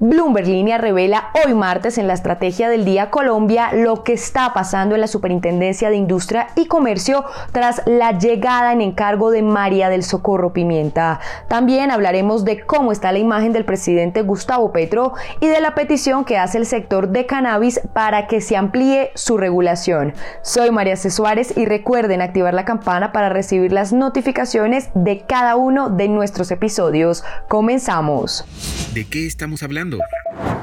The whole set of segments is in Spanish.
Bloomberg Línea revela hoy martes en la estrategia del día Colombia lo que está pasando en la Superintendencia de Industria y Comercio tras la llegada en encargo de María del Socorro Pimienta. También hablaremos de cómo está la imagen del presidente Gustavo Petro y de la petición que hace el sector de cannabis para que se amplíe su regulación. Soy María C. Suárez y recuerden activar la campana para recibir las notificaciones de cada uno de nuestros episodios. Comenzamos. ¿De qué estamos hablando?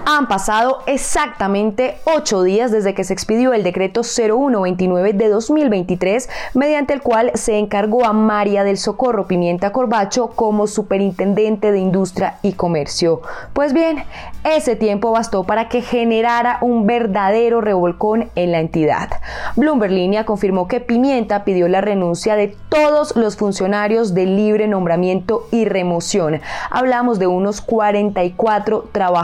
Han pasado exactamente ocho días desde que se expidió el decreto 0129 de 2023, mediante el cual se encargó a María del Socorro Pimienta Corbacho como superintendente de Industria y Comercio. Pues bien, ese tiempo bastó para que generara un verdadero revolcón en la entidad. Bloomberg Línea confirmó que Pimienta pidió la renuncia de todos los funcionarios de libre nombramiento y remoción. Hablamos de unos 44 trabajadores.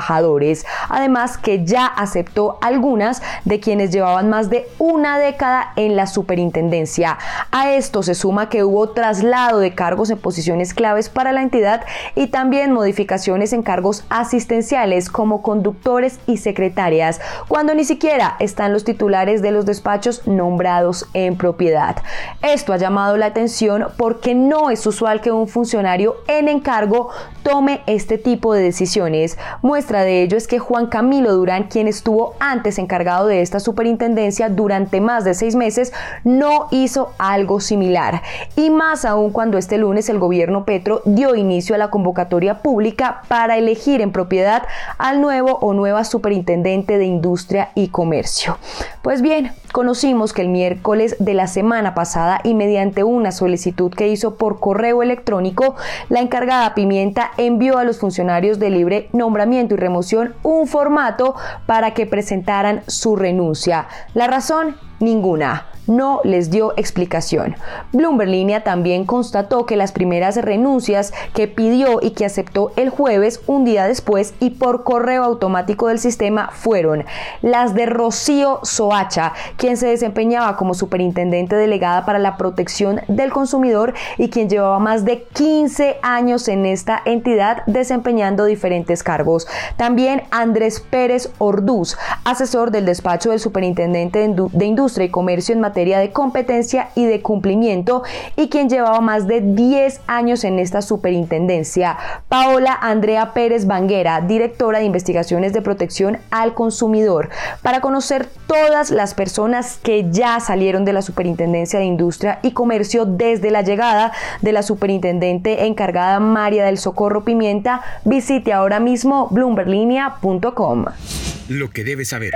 Además que ya aceptó algunas de quienes llevaban más de una década en la superintendencia. A esto se suma que hubo traslado de cargos en posiciones claves para la entidad y también modificaciones en cargos asistenciales como conductores y secretarias, cuando ni siquiera están los titulares de los despachos nombrados en propiedad. Esto ha llamado la atención porque no es usual que un funcionario en encargo tome este tipo de decisiones. De ello es que Juan Camilo Durán, quien estuvo antes encargado de esta superintendencia durante más de seis meses, no hizo algo similar. Y más aún cuando este lunes el gobierno Petro dio inicio a la convocatoria pública para elegir en propiedad al nuevo o nueva superintendente de Industria y Comercio. Pues bien, conocimos que el miércoles de la semana pasada y mediante una solicitud que hizo por correo electrónico, la encargada Pimienta envió a los funcionarios de libre nombramiento y remoción un formato para que presentaran su renuncia. La razón, ninguna no les dio explicación. Bloomberg Línea también constató que las primeras renuncias que pidió y que aceptó el jueves, un día después y por correo automático del sistema, fueron las de Rocío Soacha, quien se desempeñaba como superintendente delegada para la protección del consumidor y quien llevaba más de 15 años en esta entidad desempeñando diferentes cargos. También Andrés Pérez Orduz, asesor del despacho del superintendente de Industria y Comercio en materia de competencia y de cumplimiento y quien llevaba más de 10 años en esta superintendencia. Paola Andrea Pérez Banguera, directora de investigaciones de protección al consumidor, para conocer todas las personas que ya salieron de la superintendencia de industria y comercio desde la llegada de la superintendente encargada María del Socorro Pimienta, visite ahora mismo bloomberlinia.com. Lo que debes saber.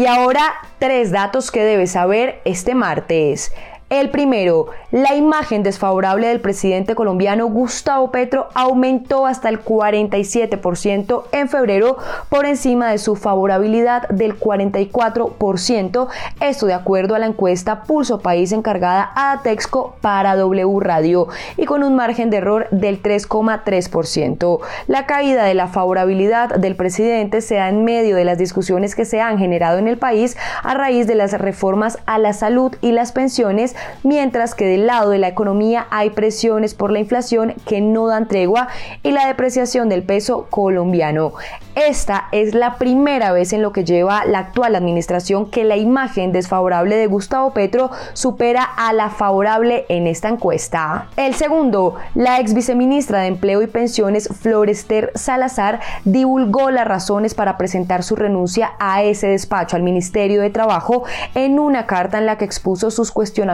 Y ahora, tres datos que debes saber este martes. El primero, la imagen desfavorable del presidente colombiano Gustavo Petro aumentó hasta el 47% en febrero por encima de su favorabilidad del 44%, esto de acuerdo a la encuesta Pulso País encargada a Texco para W Radio y con un margen de error del 3,3%. La caída de la favorabilidad del presidente se da en medio de las discusiones que se han generado en el país a raíz de las reformas a la salud y las pensiones mientras que del lado de la economía hay presiones por la inflación que no dan tregua y la depreciación del peso colombiano. Esta es la primera vez en lo que lleva la actual administración que la imagen desfavorable de Gustavo Petro supera a la favorable en esta encuesta. El segundo, la ex viceministra de Empleo y Pensiones Florester Salazar divulgó las razones para presentar su renuncia a ese despacho al Ministerio de Trabajo en una carta en la que expuso sus cuestionamientos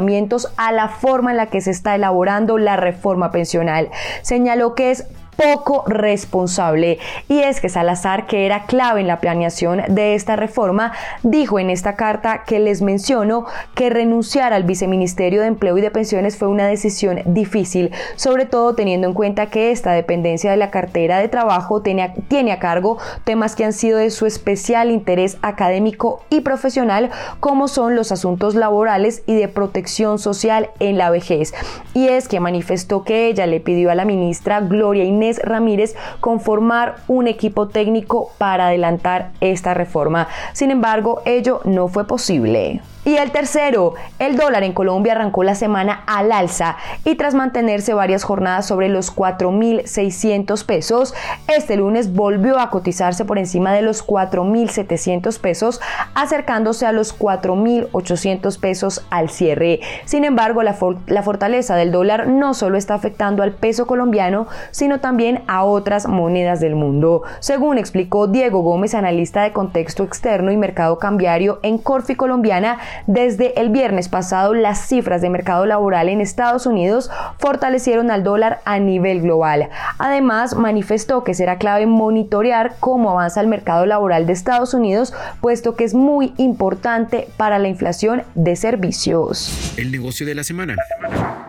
a la forma en la que se está elaborando la reforma pensional. Señaló que es poco responsable. Y es que Salazar, que era clave en la planeación de esta reforma, dijo en esta carta que les menciono que renunciar al viceministerio de Empleo y de Pensiones fue una decisión difícil, sobre todo teniendo en cuenta que esta dependencia de la cartera de trabajo tiene a, tiene a cargo temas que han sido de su especial interés académico y profesional, como son los asuntos laborales y de protección social en la vejez. Y es que manifestó que ella le pidió a la ministra Gloria Inés Inés Ramírez conformar un equipo técnico para adelantar esta reforma. Sin embargo, ello no fue posible. Y el tercero, el dólar en Colombia arrancó la semana al alza y tras mantenerse varias jornadas sobre los 4.600 pesos, este lunes volvió a cotizarse por encima de los 4.700 pesos, acercándose a los 4.800 pesos al cierre. Sin embargo, la, la fortaleza del dólar no solo está afectando al peso colombiano, sino también a otras monedas del mundo. Según explicó Diego Gómez, analista de contexto externo y mercado cambiario en Corfi Colombiana, desde el viernes pasado, las cifras de mercado laboral en Estados Unidos fortalecieron al dólar a nivel global. Además, manifestó que será clave monitorear cómo avanza el mercado laboral de Estados Unidos, puesto que es muy importante para la inflación de servicios. El negocio de la semana.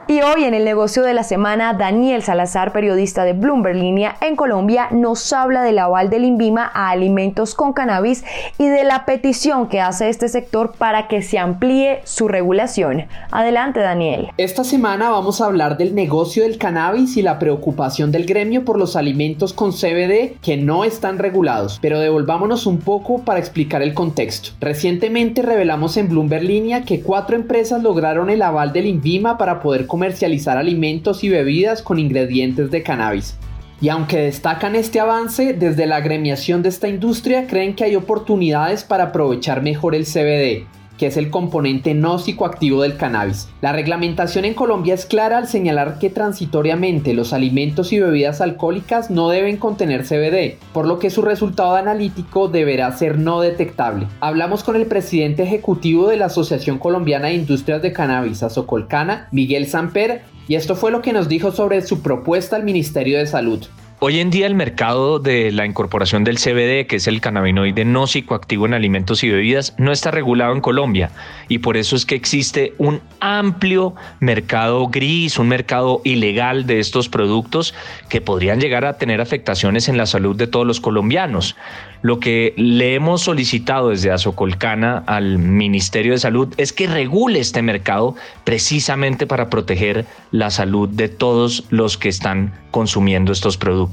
Y hoy en el negocio de la semana, Daniel Salazar, periodista de Bloomberg Línea en Colombia, nos habla del aval del INVIMA a alimentos con cannabis y de la petición que hace este sector para que se amplíe su regulación. Adelante, Daniel. Esta semana vamos a hablar del negocio del cannabis y la preocupación del gremio por los alimentos con CBD que no están regulados. Pero devolvámonos un poco para explicar el contexto. Recientemente revelamos en Bloomberg Línea que cuatro empresas lograron el aval del INVIMA para poder comercializar alimentos y bebidas con ingredientes de cannabis. Y aunque destacan este avance, desde la agremiación de esta industria creen que hay oportunidades para aprovechar mejor el CBD, que es el componente no psicoactivo del cannabis. La reglamentación en Colombia es clara al señalar que transitoriamente los alimentos y bebidas alcohólicas no deben contener CBD, por lo que su resultado analítico deberá ser no detectable. Hablamos con el presidente ejecutivo de la Asociación Colombiana de Industrias de Cannabis, Azocolcana, Miguel Samper, y esto fue lo que nos dijo sobre su propuesta al Ministerio de Salud. Hoy en día el mercado de la incorporación del CBD, que es el cannabinoide no psicoactivo en alimentos y bebidas, no está regulado en Colombia y por eso es que existe un amplio mercado gris, un mercado ilegal de estos productos que podrían llegar a tener afectaciones en la salud de todos los colombianos. Lo que le hemos solicitado desde Azocolcana al Ministerio de Salud es que regule este mercado precisamente para proteger la salud de todos los que están consumiendo estos productos.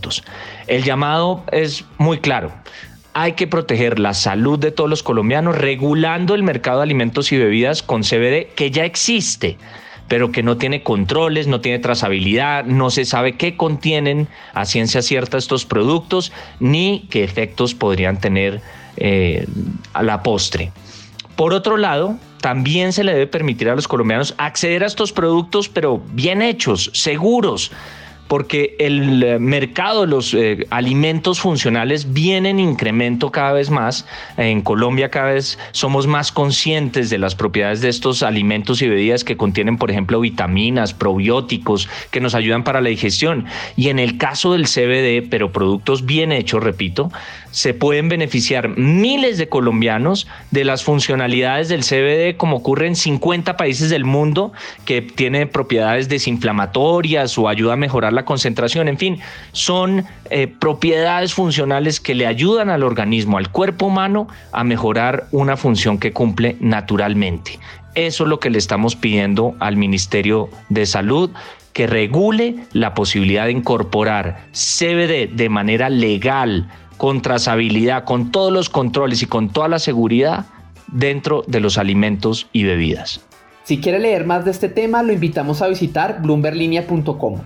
El llamado es muy claro hay que proteger la salud de todos los colombianos regulando el mercado de alimentos y bebidas con CBD que ya existe pero que no tiene controles, no tiene trazabilidad, no se sabe qué contienen a ciencia cierta estos productos, ni qué efectos podrían tener eh, a la postre. Por otro lado, también se le debe permitir a los colombianos acceder a estos productos, pero bien hechos, seguros, porque el eh, mercado de los eh, alimentos funcionales viene en incremento cada vez más. En Colombia cada vez somos más conscientes de las propiedades de estos alimentos y bebidas que contienen, por ejemplo, vitaminas, probióticos, que nos ayudan para la digestión. Y en el caso del CBD, pero productos bien hechos, repito, se pueden beneficiar miles de colombianos de las funcionalidades del CBD, como ocurre en 50 países del mundo, que tiene propiedades desinflamatorias o ayuda a mejorar la concentración. En fin, son eh, propiedades funcionales que le ayudan al organismo, al cuerpo humano, a mejorar una función que cumple naturalmente. Eso es lo que le estamos pidiendo al Ministerio de Salud que regule la posibilidad de incorporar CBD de manera legal con trazabilidad, con todos los controles y con toda la seguridad dentro de los alimentos y bebidas. Si quiere leer más de este tema, lo invitamos a visitar bloomberlinia.com.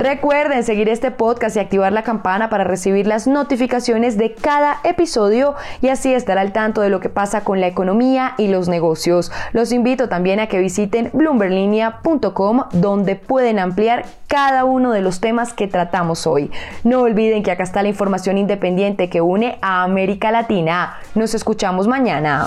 Recuerden seguir este podcast y activar la campana para recibir las notificaciones de cada episodio y así estar al tanto de lo que pasa con la economía y los negocios. Los invito también a que visiten bloomberlinia.com donde pueden ampliar cada uno de los temas que tratamos hoy. No olviden que acá está la información independiente que une a América Latina. Nos escuchamos mañana.